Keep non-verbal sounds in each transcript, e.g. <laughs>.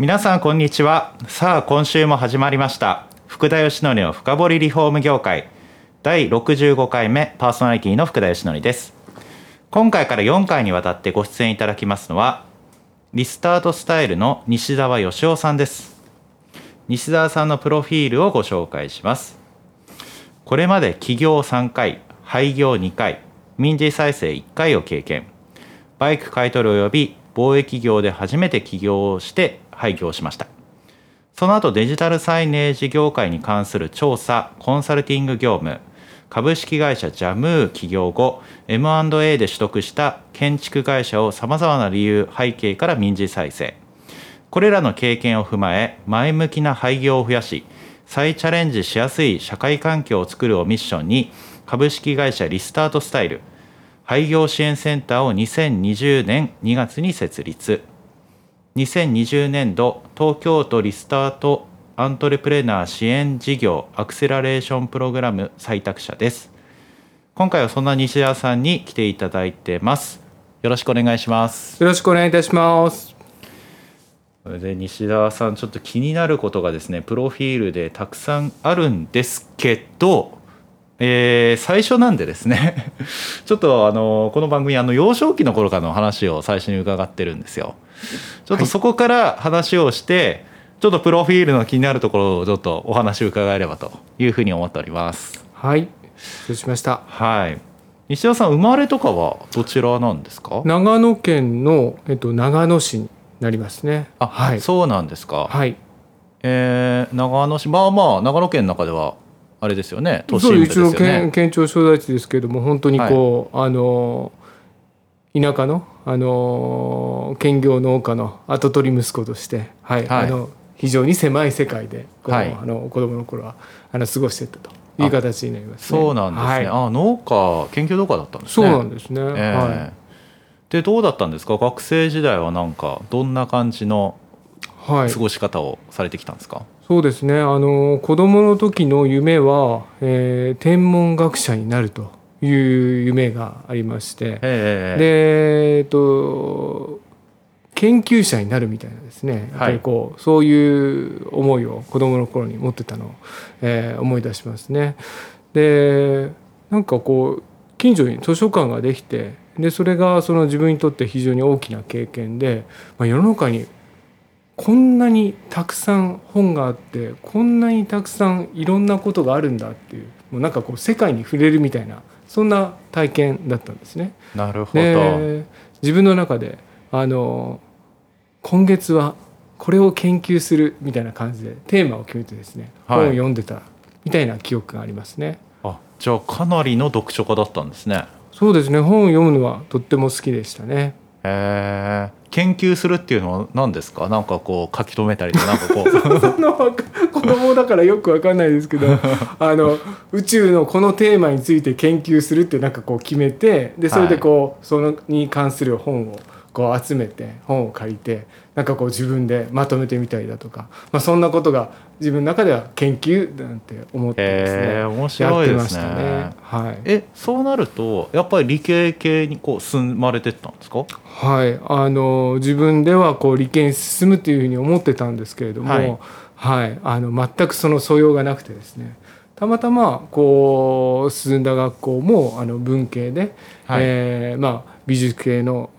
皆さんこんにちは。さあ今週も始まりました。福田義則の深掘りリフォーム業界。第65回目パーソナリティの福田義則です。今回から4回にわたってご出演いただきますのはリスタートスタイルの西澤義雄さんです。西澤さんのプロフィールをご紹介します。これまで起業3回廃業2回民事再生1回を経験。バイク買取及び貿易業で初めて起業をして廃業しました。その後デジタルサイネージ業界に関する調査コンサルティング業務株式会社ジャムー起業後 M&A で取得した建築会社をさまざまな理由背景から民事再生。これらの経験を踏まえ前向きな廃業を増やし再チャレンジしやすい社会環境を作るをミッションに株式会社リスタートスタイル廃業支援センターを2020年2月に設立。2020年度東京都リスタートアントレプレナー支援事業アクセラレーションプログラム採択者です。今回はそんな西田さんに来ていただいてます。よろしくお願いします。よろしくお願いいたします。で西田さんちょっと気になることがですねプロフィールでたくさんあるんですけどえー、最初なんでですね <laughs> ちょっとあのこの番組あの幼少期の頃からの話を最初に伺ってるんですよ。ちょっとそこから話をして、はい、ちょっとプロフィールの気になるところをちょっとお話を伺えればというふうに思っております。はい承知しました。はい。西田さん生まれとかはどちらなんですか？長野県のえっと長野市になりますね。あ、はい。そうなんですか。はい。えー、長野市まあまあ長野県の中ではあれですよね都心部ですよね。県県庁所在地ですけれども本当にこう、はい、あの田舎のあの兼業農家の跡取り息子として、はい、はい、あの非常に狭い世界でこう、はい、あの子供の頃はあの過ごしてたという形になります、ね、そうなんですね。はい、あ農家研究農家だったんですね。そうなんですね。えー、はい。でどうだったんですか？学生時代はなんかどんな感じの過ごし方をされてきたんですか、はいそうですね。あの子供の時の夢は、えー、天文学者になるという夢がありまして。でえっと研究者になるみたいなですね。やっぱりこう、はい、そういう思いを子供の頃に持ってたのを、えー、思い出しますね。でなんかこう近所に図書館ができてでそれがその自分にとって非常に大きな経験で、まあ、世の中にこんなにたくさん本があってこんなにたくさんいろんなことがあるんだっていうもうなんかこう世界に触れるみたいなそんな体験だったんですね。なるほど自分の中であの今月はこれを研究するみたいな感じでテーマを決めてですね、はい、本を読んでたみたいな記憶がありますね。あじゃあかなりの読書家だったんですね。そうですね本を読むのはとっても好きでしたね。へえ研究するっていうのは何ですか？なんかこう書き留めたりとかなんかこう。<laughs> 子供だからよくわかんないですけど <laughs> あの宇宙のこのテーマについて研究するってなんかこう決めてでそれでこう、そのに関する本をこう集めて本を借りてなんかこう自分でまとめてみたりだとか、まあ、そんなことが自分の中では研究なんて思ってですね、えー、面白いですね。ね、はい、えそうなるとやっぱり理系系にこう進まれてったんですか？はい。あの自分ではこう理系に進むというふうに思ってたんですけれども、はい、はい、あの全くその素養がなくてですね。たまたまこう進んだ学校もあの文系で、はい、えー、まあ美術系の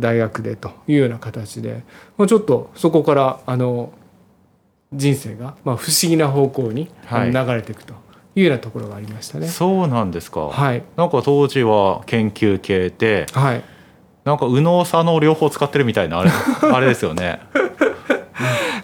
大学でというような形でちょっとそこからあの人生がまあ不思議な方向に流れていくというようなところがありましたね。そうなんですか。はい。なんか当時は研究系で、はい。なんか右脳左脳両方使ってるみたいなあれ <laughs> あれですよね。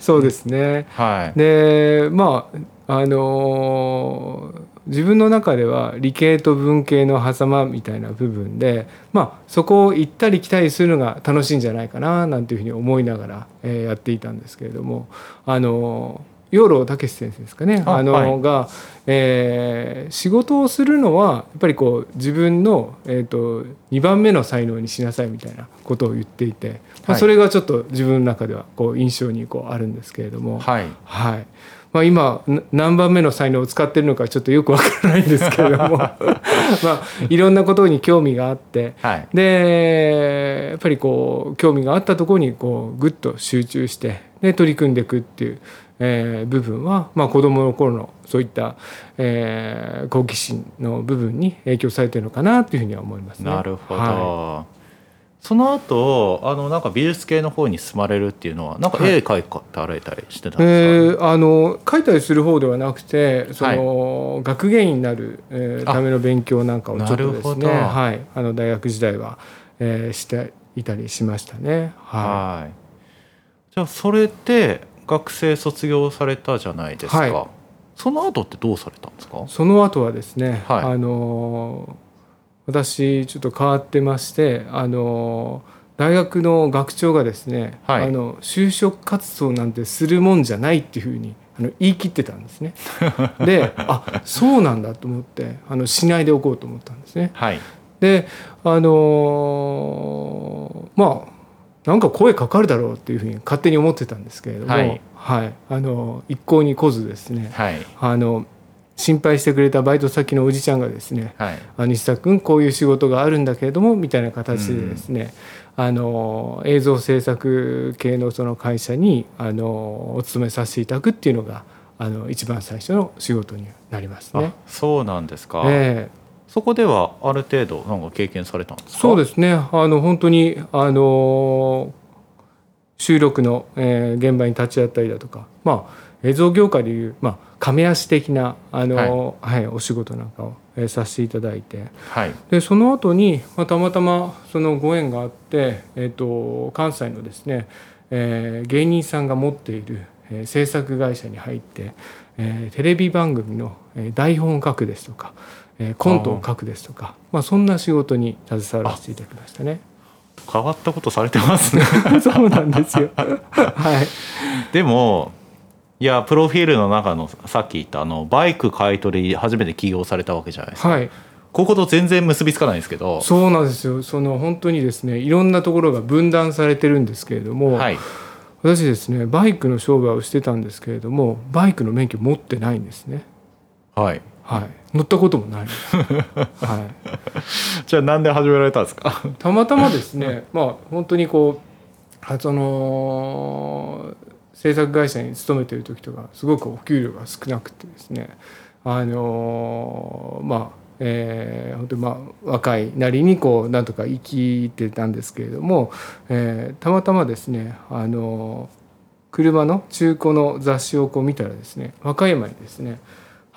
そうですね。はい。でまああのー自分の中では理系と文系の狭間みたいな部分で、まあ、そこを行ったり来たりするのが楽しいんじゃないかななんていうふうに思いながら、えー、やっていたんですけれどもあの養老孟先生ですかね。あの、はい、が、えー、仕事をするのはやっぱりこう自分の、えーと、2番目の才能にしなさいみたいなことを言っていて、まあ、それがちょっと自分の中ではこう印象にこうあるんですけれども。はい、はいまあ、今何番目の才能を使ってるのかちょっとよくわからないんですけれども。<laughs> <laughs> まあいろんなことに興味があって、はい、でやっぱりこう興味があったところにこうぐっと集中してで取り組んでいくっていうえー、部分は、まあ、子どもの頃のそういった、えー、好奇心の部分に影響されてるのかなというふうには思いますね。なるほど、はい、その後あのなんか美術系の方に進まれるっていうのはなんか絵描いたられたりしてたんですか、はい、えー、あの描いたりする方ではなくてその、はい、学芸員になる、えー、ための勉強なんかをちょっとですね、はい、あの大学時代は、えー、していたりしましたね。はい、じゃあそれって学生卒業されたじゃないですか、はい、その後ってどうされたんですか？その後はですね、はい、あの私ちょっと変わってましてあの大学の学長がですね、はい、あの就職活動なんてするもんじゃないっていうふうにあの言い切ってたんですね。<laughs> であそうなんだと思ってあのしないでおこうと思ったんですね。はい、であのまあなんか声かかるだろうっていうふうに勝手に思ってたんですけれども、はい、はい、あの一向に来ずですね、はい、あの心配してくれたバイト先のおじちゃんがですね「はい、あ西田君こういう仕事があるんだけれども」みたいな形でですね、うん、あの映像制作系のその会社にあのお勤めさせていただくっていうのがあの一番最初の仕事になりますね。そうなんですか、えーそこではある程度なんか経験されたんですそうですね。あの本当にあの収録の、えー、現場に立ち会ったりだとか、まあ、映像業界でいう、まあ、亀足的なあの、はい、はい、お仕事なんかを、えー、させていただいて、はい、でその後に、まあ、たまたまそのご縁があって、えーと、関西のですね、えー、芸人さんが持っている、えー、制作会社に入って、えー、テレビ番組の、えー、台本を書くですとかえー、コントを書くですとかまあ、そんな仕事に携わらせていただきましたね。変わったことされてますね <laughs> そうなんですよ。はい。でもいやプロフィールの中のさっき言ったあのバイク買い取り初めて起業されたわけじゃないですか。はい。ここと全然結びつかないんですけどそうなんですよその本当にですねいろんなところが分断されてるんですけれども、はい、私ですねバイクの商売をしてたんですけれどもバイクの免許持ってないんですね。はいはい、乗ったこともない、<laughs> はい、じゃあなんで始められたんですか？たまたまですね <laughs> まあ本当にこうその制作会社に勤めてる時とかすごくお給料が少なくてですねあのまあえー、本当にまあ若いなりにこうなんとか生きてたんですけれども、えー、たまたまですねあの車の中古の雑誌をこう見たらですね和歌山にですね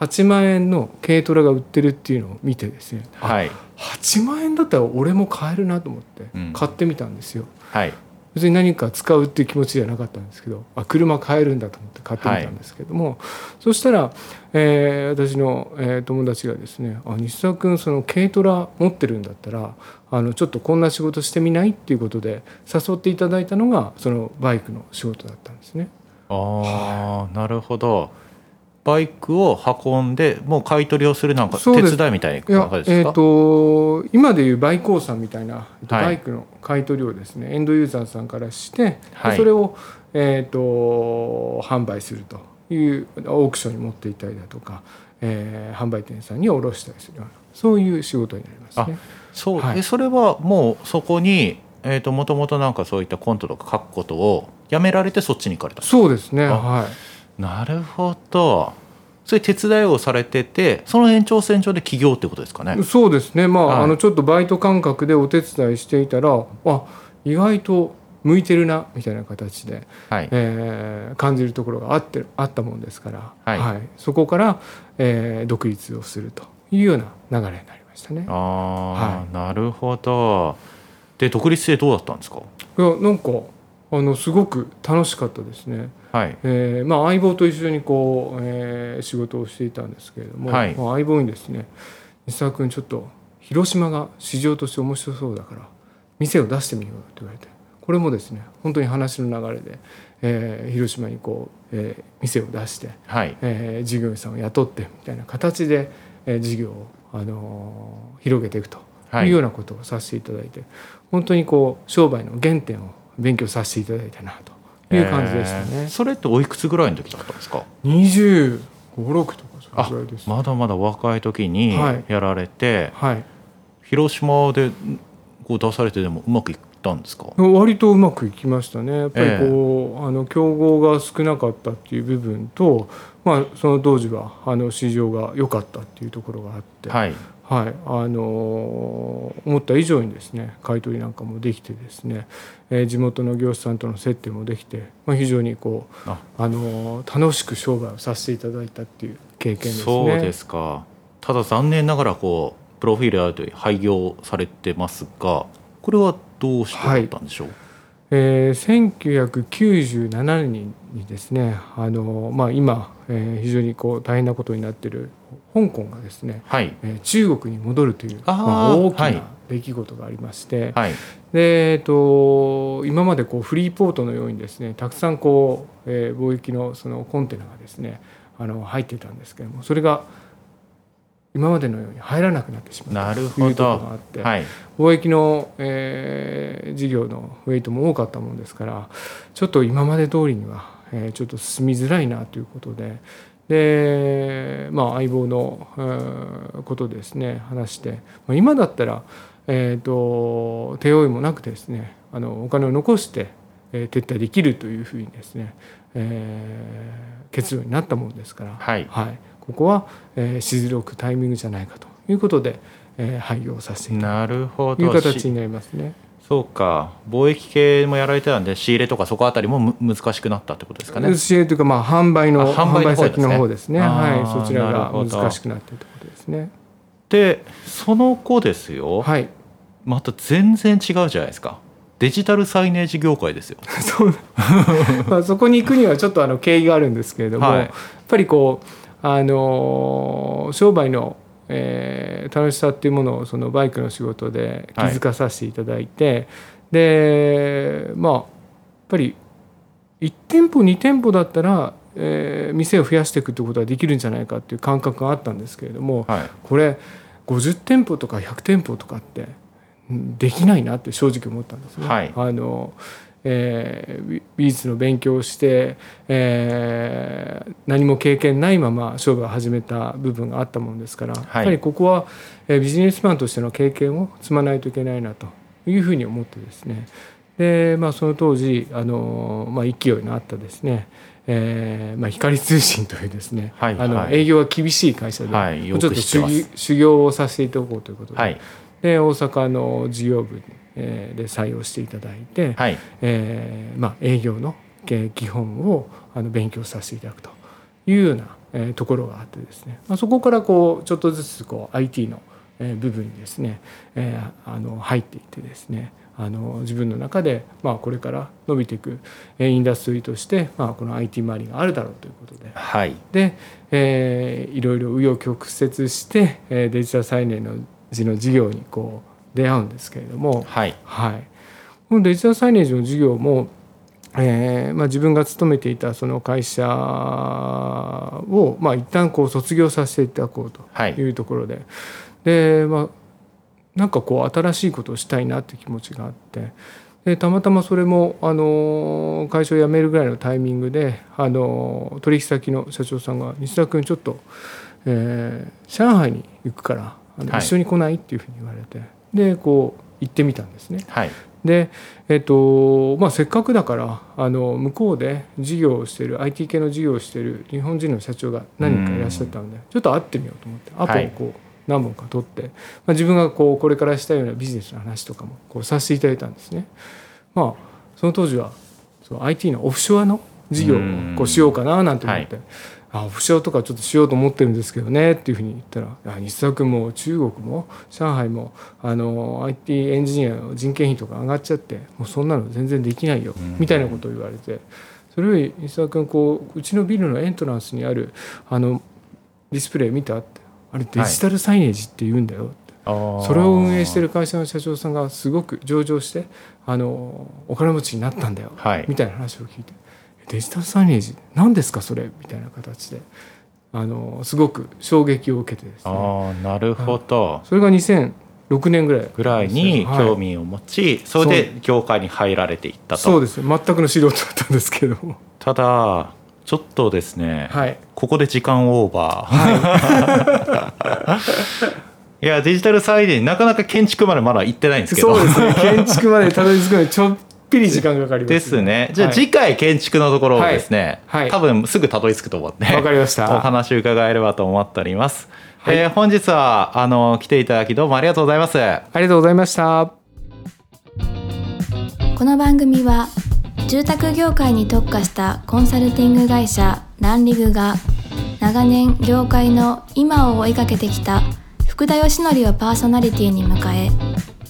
8万円の軽トラが売ってるっていうのを見てですね、はい、8万円だったら俺も買えるなと思って買ってみたんですよ。うん、はい、別に何か使うっていう気持ちじゃなかったんですけどあ車買えるんだと思って買ってみたんですけども、はい、そしたら、えー、私の、えー、友達がですね「あ西澤君その軽トラ持ってるんだったらあのちょっとこんな仕事してみない?」っていうことで誘っていただいたのがそのバイクの仕事だったんですね。ああ、なるほど。バイクを運んでもう買い取りをするなんか手伝いみたいなですか？えーと、今でいうバイクさんみたいな、バイクの買い取りをですねエンドユーザーさんからして、はい、それを、えーと、販売するというオークションに持っていたりだとか、えー、販売店さんに卸したりするようなそういう仕事になりますね。そう、はい、それはもうそこにえーと、もともとなんかそういったコントとか書くことをやめられてそっちに行かれたそうですね。はいなるほど。そういう手伝いをされててその延長線上で起業ってことですかね。そうですね。まあはい、あのちょっとバイト感覚でお手伝いしていたらあ意外と向いてるなみたいな形で、はい、えー、感じるところがあってあったもんですから、はい、はい、そこから、えー、独立をするというような流れになりましたね。あはい、なるほど。で独立性どうだったんですか？いやなんかああのすごく楽しかったですね。はい。えーまあ、相棒と一緒にこう、えー、仕事をしていたんですけれども、はい、まあ、相棒にですね「西沢君ちょっと広島が市場として面白そうだから店を出してみよう」と言われてこれもですね本当に話の流れで、えー、広島にこう、えー、店を出して、はい。えー、事業者さんを雇ってみたいな形で、えー、事業を、あのー、広げていくというようなことをさせていただいて、はい、本当にこう商売の原点を勉強させていただいたなという感じでしたね。えー、それっておいくつぐらいの時だったんですか？25、6とかそれぐらいですまだまだ若い時にやられて、はい、はい、広島でこう出されてでもうまくいったんですか？割とうまくいきましたね。やっぱりこう、えー、あの競合が少なかったっていう部分と、まあ、その当時はあの市場が良かったっていうところがあって、はい、はい、あの思った以上にですね買い取りなんかもできてですね、えー、地元の業者さんとの接点もできて、まあ、非常にこうあ。の楽しく商売をさせていただいたっていう経験ですね。そうですか。ただ残念ながらこうプロフィールあると廃業されてますがこれはどうしてだったんでしょう、はい。えー、1997年にですねあの、まあ、今、えー、非常にこう大変なことになっている香港がですね、はい。えー、中国に戻るというまあ、大きな出来事がありまして、はい、でえーと、今までこうフリーポートのようにですねたくさんこう、えー、貿易のそのコンテナがですねあの入っていたんですけれどもそれが今までのように入らなくなってしまうということがあって、はい、貿易の、えー、事業のウェイトも多かったものですからちょっと今まで通りには、えー、ちょっと進みづらいなということで。で、まあ、相棒の、えー、ことですね話して、まあ、今だったら、えーと、手負いもなくですねあのお金を残して、えー、撤退できるというふうにですね、えー、結論になったものですから。はい、はい。ここは、えー、退くタイミングじゃないかということで、えー、廃業させていただく。という形になりますね。そうか。貿易系もやられてたんで仕入れとかそこあたりも難しくなったってことですかね。仕入れというかまあ販売の販売先の方ですね。はいそちらが難しくなってるってことですね。でその後ですよ、はい、また全然違うじゃないですか。デジタルサイネージ業界ですよ。<laughs> そう。<laughs> まあそこに行くにはちょっとあの経緯があるんですけれども、はい、やっぱりこうあの商売の、えー、楽しさっていうものをそのバイクの仕事で気づかさせていただいて、はい、でまあやっぱり1店舗2店舗だったら、えー、店を増やしていくってことはできるんじゃないかっていう感覚があったんですけれども、はい、これ50店舗とか100店舗とかってできないなって正直思ったんですね。はい、あのえー、美術の勉強をして、えー、何も経験ないまま勝負を始めた部分があったものですから、はい、やっぱりここは、えー、ビジネスマンとしての経験を積まないといけないなというふうに思ってですね。で、まあ、その当時あの、まあ、勢いのあったですね。えーまあ、光通信というですね、はいあの営業が厳しい会社で、はい、ちょっと修行をさせていただこうということで。はい、で大阪の事業部にで採用していただいて、はい、えー、まあ、営業の基本をあの勉強させていただくというような、えー、ところがあってですね、まあ、そこからこうちょっとずつこう IT の部分にですね、えー、あの入っていってですねあの自分の中で、まあ、これから伸びていくインダストリーとして、まあ、この IT 周りがあるだろうということで、はい、で、えー、いろいろ紆余曲折してデジタル再燃のの事業にこう出会うんですけれども、はい。はい、このデジタルサイネージの事業も、えーまあ、自分が勤めていたその会社を、まあ、一旦こう卒業させていただこうとい。うところで、はい、でまあなんかこう新しいことをしたいなって気持ちがあって。でたまたまそれもあの会社を辞めるぐらいのタイミングであの取引先の社長さんが「西田君ちょっと、えー、上海に行くからあの、はい、一緒に来ない?」っていうふうに言われてでこう行ってみたんですね。はい、で、えっとまあ、せっかくだからあの向こうで事業をしてる IT 系の事業をしてる日本人の社長が何人かいらっしゃったのでちょっと会ってみようと思ってアポをこう、何本か取って、まあ、自分がこうこれからしたようなビジネスの話とかもこうさせていただいたんですね。まあ、その当時はそう IT のオフショアの事業をこうしようかななんて思って、はい、あオフショアとかちょっとしようと思ってるんですけどねっていうふうに言ったら日産も中国も上海もあの IT エンジニアの人件費とか上がっちゃってもうそんなの全然できないよ、みたいなことを言われてそれより日産君こううちのビルのエントランスにあるあのディスプレイ見たってあれデジタルサイネージって言うんだよ、はい、それを運営してる会社の社長さんがすごく上場してあのお金持ちになったんだよ、はい、みたいな話を聞いてデジタルサイネージ何ですかそれ？みたいな形で。あのすごく衝撃を受けてですね。あなるほど。それが2006年ぐらいぐらいに興味を持ち、はい、それで業界に入られていったと。そうです。全くの素人だったんですけどただちょっとですね、はい、ここで時間オーバー、はい、<laughs> いやデジタルサイネなかなか建築までまだ行ってないんですけど。そうですね。建築までたどり着くのにちょっぴり時間がかかります、ね、ですね。じゃあ次回建築のところをですね、はい、多分すぐたどり着くと思ってわかりました。お話伺えればと思っております、はい、えー、本日はあの来ていただきどうもありがとうございます。ありがとうございました。この番組は住宅業界に特化したコンサルティング会社ランリグが長年業界の今を追いかけてきた福田義則をパーソナリティに迎え